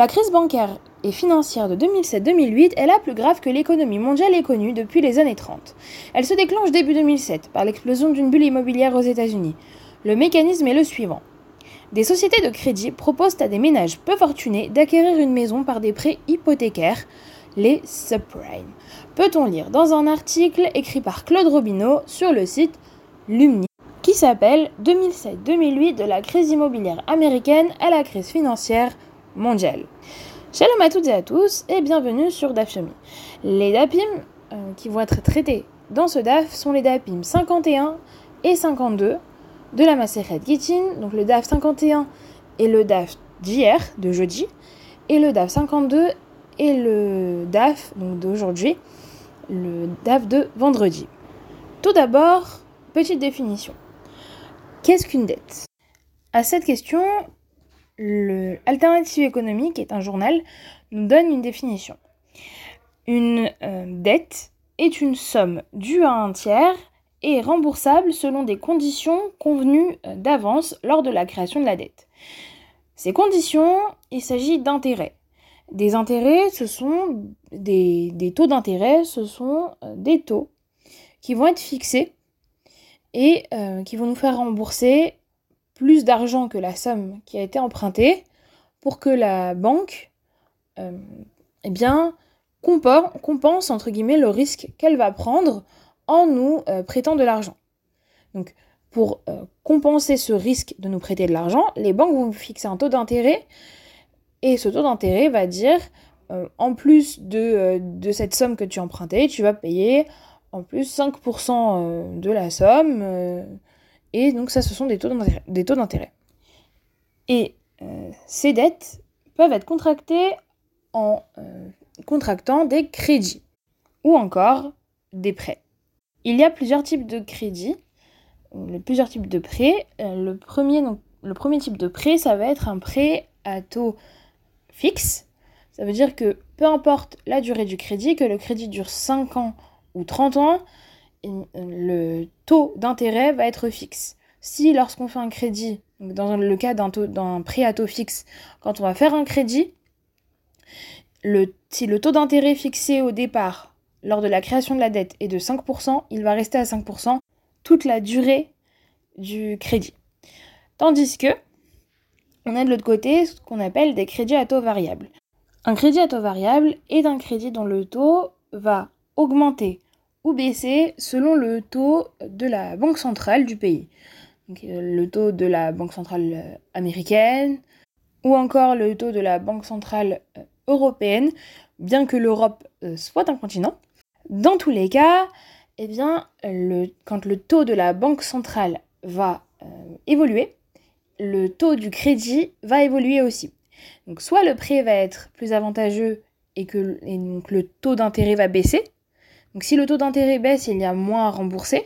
La crise bancaire et financière de 2007-2008 est la plus grave que l'économie mondiale ait connue depuis les années 30. Elle se déclenche début 2007 par l'explosion d'une bulle immobilière aux États-Unis. Le mécanisme est le suivant. Des sociétés de crédit proposent à des ménages peu fortunés d'acquérir une maison par des prêts hypothécaires, les subprimes. Peut-on lire dans un article écrit par Claude Robineau sur le site Lumni qui s'appelle 2007-2008 de la crise immobilière américaine à la crise financière mondiale. Shalom à toutes et à tous et bienvenue sur DAFyomi. Les DAPIM euh, qui vont être traités dans ce DAF sont les DAPIM 51 et 52 de la Maseret Gittin. Donc le DAF 51 est le DAF d'hier, de jeudi, et le DAF 52 est le DAF d'aujourd'hui, le DAF de vendredi. Tout d'abord, petite définition. Qu'est-ce qu'une dette? À cette question, l'Alternative économique est un journal, nous donne une définition. Une euh, dette est une somme due à un tiers et remboursable selon des conditions convenues euh, d'avance lors de la création de la dette. Ces conditions, il s'agit d'intérêts. Des intérêts, ce sont des, des taux d'intérêt, ce sont euh, des taux qui vont être fixés et qui vont nous faire rembourser plus d'argent que la somme qui a été empruntée pour que la banque euh, eh bien, compense entre guillemets le risque qu'elle va prendre en nous euh, prêtant de l'argent. Donc pour euh, compenser ce risque de nous prêter de l'argent, les banques vont fixer un taux d'intérêt et ce taux d'intérêt va dire en plus de, de, cette somme que tu as empruntée, tu vas payer en plus 5% de la somme et donc ça, ce sont des taux d'intérêt. Et euh, ces dettes peuvent être contractées en euh, contractant des crédits ou encore des prêts. Il y a plusieurs types de crédits, plusieurs types de prêts. Euh, le, premier, donc, le premier type de prêt, ça va être un prêt à taux fixe. Ça veut dire que peu importe la durée du crédit, que le crédit dure 5 ans ou 30 ans, le taux d'intérêt va être fixe. Si lorsqu'on fait un crédit, dans le cas d'un prêt à taux fixe, quand on va faire un crédit, le, si le taux d'intérêt fixé au départ lors de la création de la dette est de 5%, il va rester à 5% toute la durée du crédit. Tandis que on a de l'autre côté ce qu'on appelle des crédits à taux variable. Un crédit à taux variable est un crédit dont le taux va augmenter ou baisser selon le taux de la banque centrale du pays. Euh, le taux de la banque centrale euh, américaine ou encore le taux de la banque centrale euh, européenne, bien que l'Europe soit un continent. Dans tous les cas, eh quand le taux de la banque centrale va évoluer, le taux du crédit va évoluer aussi. Donc soit le prêt va être plus avantageux et que donc le taux d'intérêt va baisser, donc si le taux d'intérêt baisse, il y a moins à rembourser.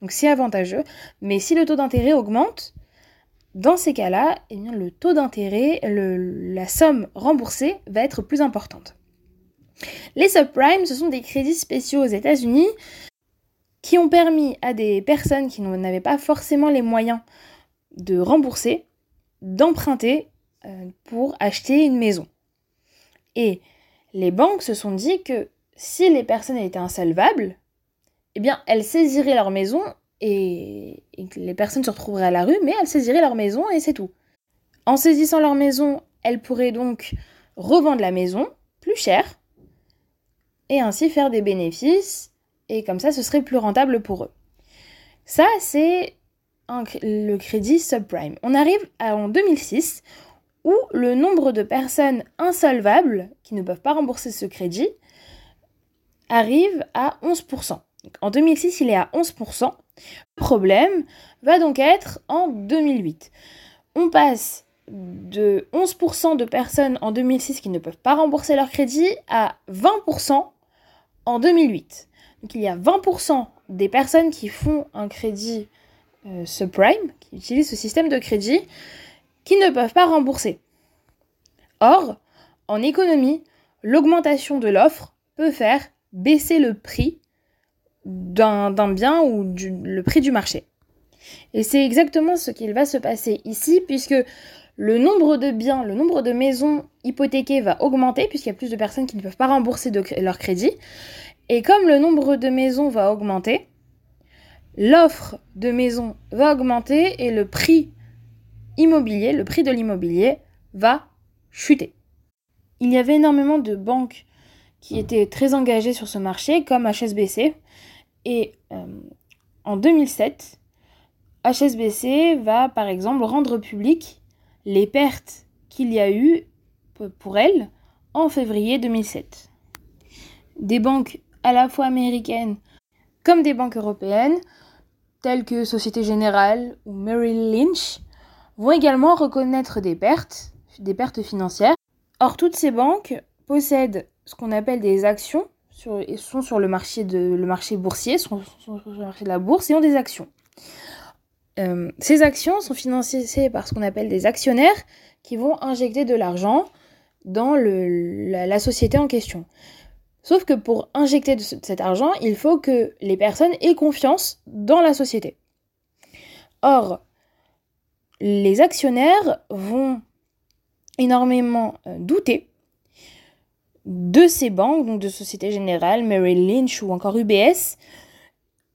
Donc c'est avantageux. Mais si le taux d'intérêt augmente, dans ces cas-là, eh le taux d'intérêt, la somme remboursée va être plus importante. Les subprimes, ce sont des crédits spéciaux aux États-Unis qui ont permis à des personnes qui n'avaient pas forcément les moyens de rembourser, d'emprunter euh, pour acheter une maison. Et les banques se sont dit que si les personnes étaient insolvables, eh bien, elles saisiraient leur maison et, les personnes se retrouveraient à la rue, mais elles saisiraient leur maison et c'est tout. En saisissant leur maison, elles pourraient donc revendre la maison plus cher et ainsi faire des bénéfices et comme ça ce serait plus rentable pour eux. Ça c'est le crédit subprime. On arrive en 2006 où le nombre de personnes insolvables qui ne peuvent pas rembourser ce crédit arrive à 11%. en 2006, il est à 11%. Le problème va donc être en 2008. On passe de 11% de personnes en 2006 qui ne peuvent pas rembourser leur crédit à 20% en 2008. Donc il y a 20% des personnes qui font un crédit euh, subprime, qui utilisent ce système de crédit, qui ne peuvent pas rembourser. Or, en économie, l'augmentation de l'offre peut faire baisser le prix d'un bien ou le prix du marché. Et c'est exactement ce qu'il va se passer ici, puisque le nombre de biens, le nombre de maisons hypothéquées va augmenter puisqu'il y a plus de personnes qui ne peuvent pas rembourser leur crédit. Et comme le nombre de maisons va augmenter, l'offre de maisons va augmenter et le prix immobilier, le prix de l'immobilier va chuter. Il y avait énormément de banques qui étaient très engagées sur ce marché, comme HSBC. Et euh, en 2007, HSBC va par exemple rendre public les pertes qu'il y a eu pour elle en février 2007. Des banques à la fois américaines comme des banques européennes, telles que Société Générale ou Merrill Lynch, vont également reconnaître des pertes, des pertes financières. Or, toutes ces banques possèdent ce qu'on appelle des actions, sur, sont sur le marché, de, le marché boursier, sont, sur le marché de la bourse et ont des actions. Euh, ces actions sont financées par ce qu'on appelle des actionnaires qui vont injecter de l'argent dans le, la, société en question. Sauf que pour injecter de cet argent, il faut que les personnes aient confiance dans la société. Or, les actionnaires vont énormément euh, douter de ces banques, donc de Société Générale, Merrill Lynch ou encore UBS,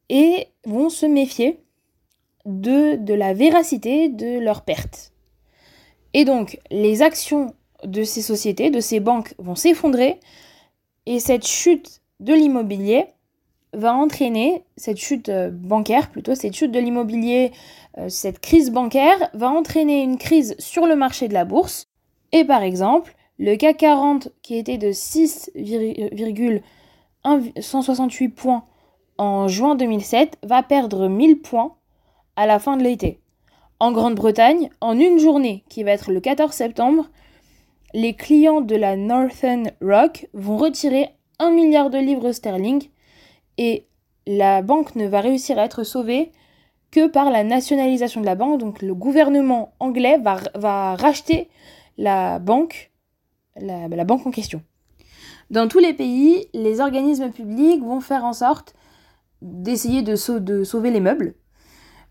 et vont se méfier de, de la véracité de leurs pertes. Et donc, les actions de ces sociétés, de ces banques vont s'effondrer, et cette chute de l'immobilier va entraîner, cette chute euh, bancaire plutôt, cette chute de l'immobilier, euh, cette crise bancaire va entraîner une crise sur le marché de la bourse. Et par exemple, le CAC 40 qui était de 6,168 points en juin 2007 va perdre 1000 points à la fin de l'été. En Grande-Bretagne, en une journée qui va être le 14 septembre, les clients de la Northern Rock vont retirer 1 milliard de livres sterling et la banque ne va réussir à être sauvée que par la nationalisation de la banque. Donc le gouvernement anglais va, va racheter la banque, la, banque en question. Dans tous les pays, les organismes publics vont faire en sorte d'essayer de, de sauver les meubles.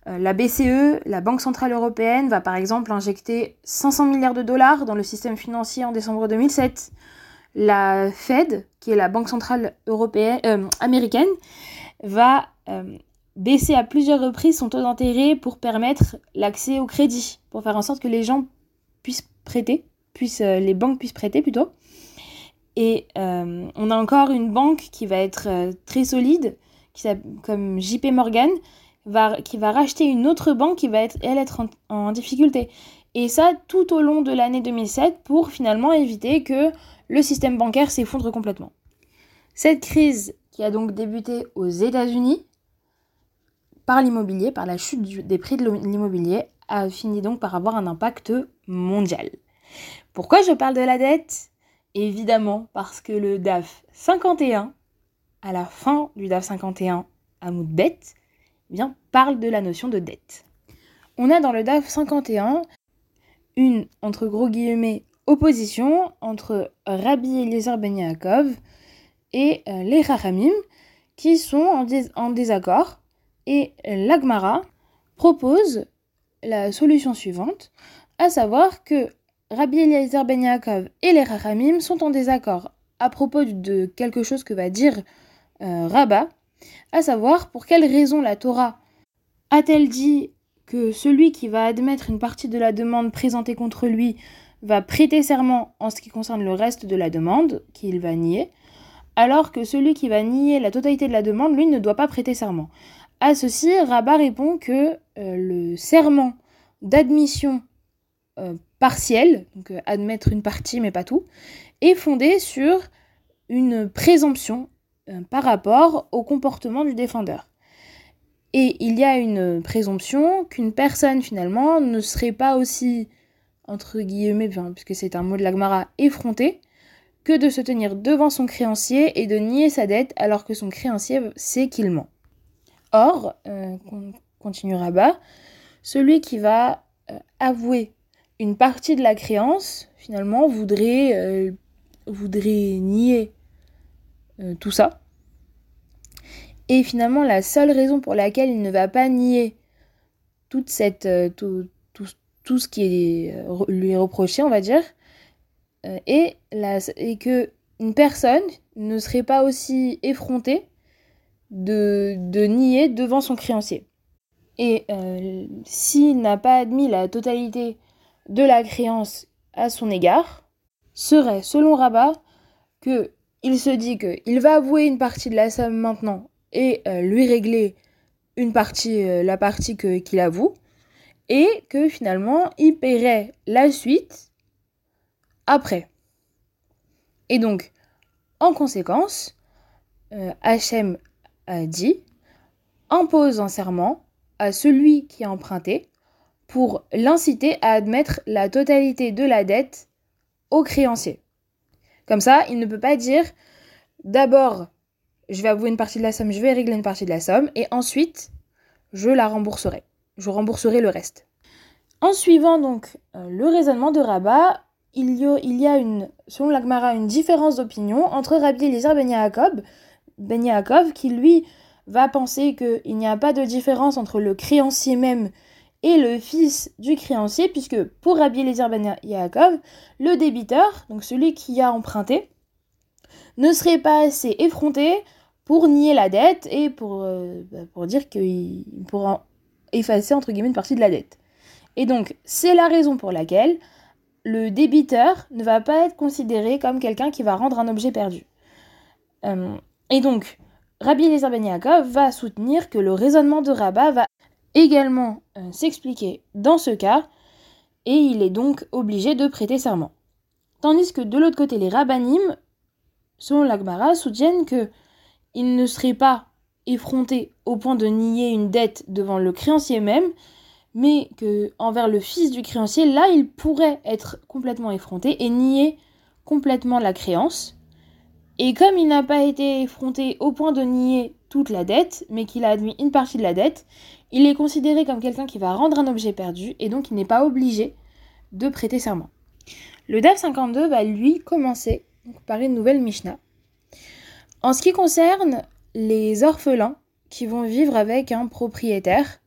Euh, la BCE, la Banque Centrale Européenne, va par exemple injecter 500 milliards de dollars dans le système financier en décembre 2007. La Fed, qui est la Banque Centrale européenne, euh, américaine, va euh, baisser à plusieurs reprises son taux d'intérêt pour permettre l'accès au crédit, pour faire en sorte que les gens puissent prêter, puissent, les banques puissent prêter plutôt. Et on a encore une banque qui va être très solide, comme JP Morgan, qui va racheter une autre banque qui va être en, difficulté. Et ça tout au long de l'année 2007 pour finalement éviter que le système bancaire s'effondre complètement. Cette crise qui a donc débuté aux États-Unis par l'immobilier, par la chute des prix de l'immobilier, a fini donc par avoir un impact mondial. Pourquoi je parle de la dette? Évidemment parce que le DAF 51, à la fin du DAF 51 à Moudbet, bien, parle de la notion de dette. On a dans le DAF 51 une, entre gros guillemets, opposition entre Rabbi Eliezer Ben Yaakov et euh, les Rachamim qui sont en désaccord et l'Agmara propose la solution suivante, à savoir que Rabbi Eliezer Ben Yaakov et les Rachamim sont en désaccord à propos de quelque chose que va dire euh, à savoir pour quelle raison la Torah a-t-elle dit que celui qui va admettre une partie de la demande présentée contre lui va prêter serment en ce qui concerne le reste de la demande, qu'il va nier, alors que celui qui va nier la totalité de la demande, lui, ne doit pas prêter serment. À ceci, Rabat répond que euh, le serment d'admission euh, partielle, donc euh, admettre une partie mais pas tout, est fondé sur une présomption euh, par rapport au comportement du défendeur. Et il y a une présomption qu'une personne finalement ne serait pas aussi, entre guillemets, puisque c'est un mot de l'Agmara, effronté, que de se tenir devant son créancier et de nier sa dette alors que son créancier sait qu'il ment. Or, euh, continuera bas, celui qui va euh, avouer une partie de la créance, finalement, voudrait, voudrait nier euh, tout ça. Et finalement, la seule raison pour laquelle il ne va pas nier toute euh, tout, ce qui est, lui est reproché, on va dire, et, la, que une personne ne serait pas aussi effrontée de, de nier devant son créancier. Et s'il n'a pas admis la totalité de la créance à son égard, serait, selon Rabat, que il se dit qu'il va avouer une partie de la somme maintenant et euh, lui régler une partie, euh, la partie qu'il avoue, et que finalement il paierait la suite après. Et donc, en conséquence, euh, Hachem a dit impose un serment à celui qui a emprunté pour l'inciter à admettre la totalité de la dette au créancier. Comme ça, il ne peut pas dire d'abord je vais avouer une partie de la somme, je vais régler une partie de la somme, et ensuite je la rembourserai. Je rembourserai le reste. En suivant donc euh, le raisonnement de Rabat, il y a, une, selon l'Agmara, une différence d'opinion entre Rabbi Eliezer Ben Yaakov, ben Yaakov, qui lui va penser qu'il n'y a pas de différence entre le créancier même et le fils du créancier, puisque pour Rabbi Eliezer ben Yaakov, le débiteur, donc celui qui a emprunté, ne serait pas assez effronté pour nier la dette et pour, euh, bah, dire qu'il pourra effacer entre guillemets une partie de la dette. Et donc, c'est la raison pour laquelle le débiteur ne va pas être considéré comme quelqu'un qui va rendre un objet perdu. Euh, et donc, Rabbi Eliezer ben Yaakov va soutenir que le raisonnement de Rabat va également euh, s'expliquer dans ce cas, et il est donc obligé de prêter serment. Tandis que de l'autre côté, les rabbinim, selon l'Agmara, soutiennent que il ne serait pas effronté au point de nier une dette devant le créancier même, mais que envers le fils du créancier, là, il pourrait être complètement effronté et nier complètement la créance. Et comme il n'a pas été effronté au point de nier toute la dette, mais qu'il a admis une partie de la dette, il est considéré comme quelqu'un qui va rendre un objet perdu et donc il n'est pas obligé de prêter serment. Le DAF 52 va lui commencer par une nouvelle Mishnah. En ce qui concerne les orphelins qui vont vivre avec un propriétaire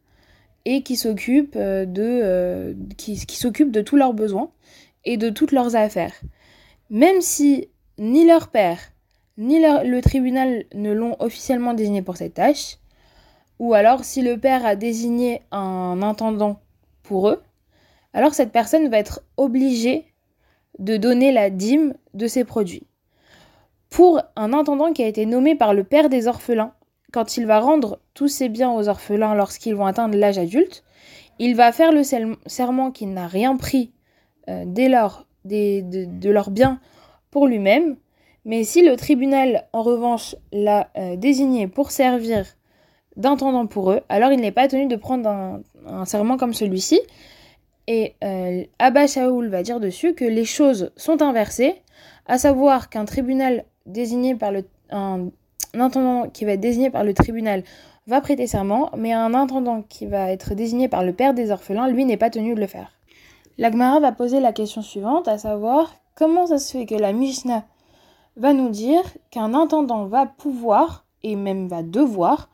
et qui s'occupent euh, euh, qui, s'occupent de tous leurs besoins et de toutes leurs affaires. Même si ni leur père ni le tribunal ne l'ont officiellement désigné pour cette tâche, ou alors si le père a désigné un intendant pour eux, alors cette personne va être obligée de donner la dîme de ses produits. Pour un intendant qui a été nommé par le père des orphelins, quand il va rendre tous ses biens aux orphelins lorsqu'ils vont atteindre l'âge adulte, il va faire le serment qu'il n'a rien pris euh, dès lors de, leurs biens pour lui-même, mais si le tribunal en revanche l'a euh, désigné pour servir d'intendant pour eux, alors il n'est pas tenu de prendre un, serment comme celui-ci. Et euh, Abba Shaoul va dire dessus que les choses sont inversées, à savoir qu'un tribunal désigné par le un, intendant qui va être désigné par le tribunal va prêter serment, mais un intendant qui va être désigné par le père des orphelins, lui, n'est pas tenu de le faire. L'Agmara va poser la question suivante, à savoir comment ça se fait que la Mishnah va nous dire qu'un intendant va pouvoir, et même va devoir,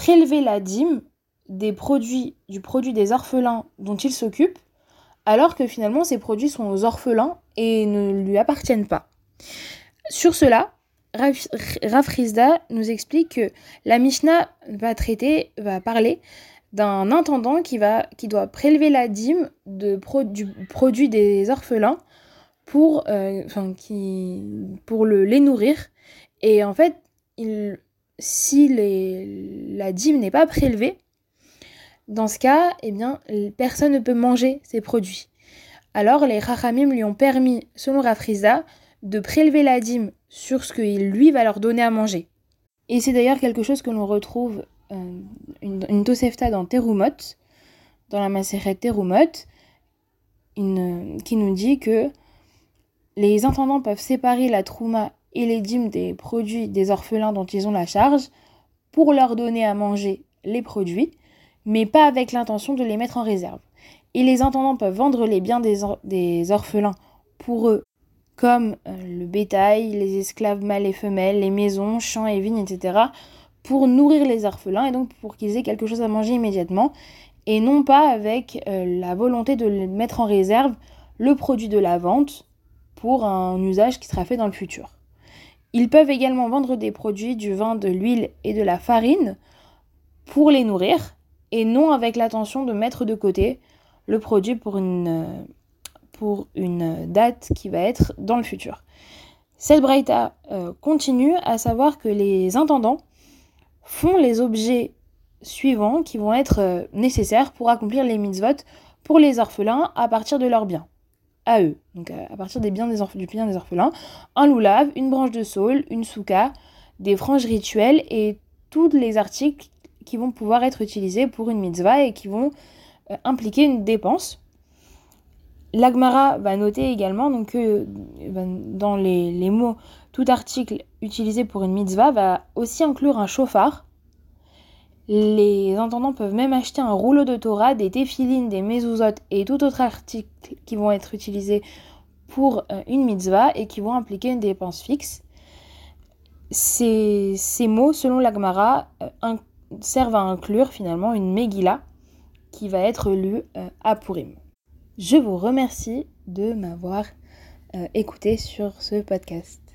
prélever la dîme des produits, du produit des orphelins dont il s'occupe, alors que finalement ces produits sont aux orphelins et ne lui appartiennent pas. Sur cela, Rafrizda nous explique que la Mishnah va traiter, va parler d'un intendant qui, va, qui doit prélever la dîme de du produit des orphelins pour, euh, qui, pour le, les nourrir. Et en fait, il, si la dîme n'est pas prélevée, dans ce cas, eh bien, personne ne peut manger ces produits. Alors les Rachamim lui ont permis, selon Rafriza, de prélever la dîme sur ce qu'il lui va leur donner à manger. Et c'est d'ailleurs quelque chose que l'on retrouve euh, une, une, dans Terumot, dans la Maseret Terumot, qui nous dit que les intendants peuvent séparer la trouma et les dîmes des produits des orphelins dont ils ont la charge pour leur donner à manger les produits, mais pas avec l'intention de les mettre en réserve. Et les intendants peuvent vendre les biens des, orphelins pour eux, comme euh, le bétail, les esclaves mâles et femelles, les maisons, champs et vignes, etc., pour nourrir les orphelins et donc pour qu'ils aient quelque chose à manger immédiatement. et non pas avec la volonté de mettre en réserve le produit de la vente pour un usage qui sera fait dans le futur. Ils peuvent également vendre des produits, du vin, de l'huile et de la farine pour les nourrir et non avec l'intention de mettre de côté le produit pour une, date qui va être dans le futur. Cette euh, continue à savoir que les intendants font les objets suivants qui vont être euh, nécessaires pour accomplir les mitzvot pour les orphelins à partir de leurs biens à eux, donc à partir des biens des du bien des orphelins, un loulav, une branche de saule, une souka, des franges rituelles et tous les articles qui vont pouvoir être utilisés pour une mitzvah et qui vont euh, impliquer une dépense. L'Agmara va noter également donc, que ben, dans les, les, mots tout article utilisé pour une mitzvah va aussi inclure un chauffard les intendants peuvent même acheter un rouleau de Torah, des téphilines, des mezuzot et tout autre article qui vont être utilisés pour euh, une mitzvah et qui vont impliquer une dépense fixe. Ces, mots, selon l'Agmara, euh, servent à inclure finalement une Megillah qui va être lue euh, à Purim. Je vous remercie de m'avoir écouté sur ce podcast.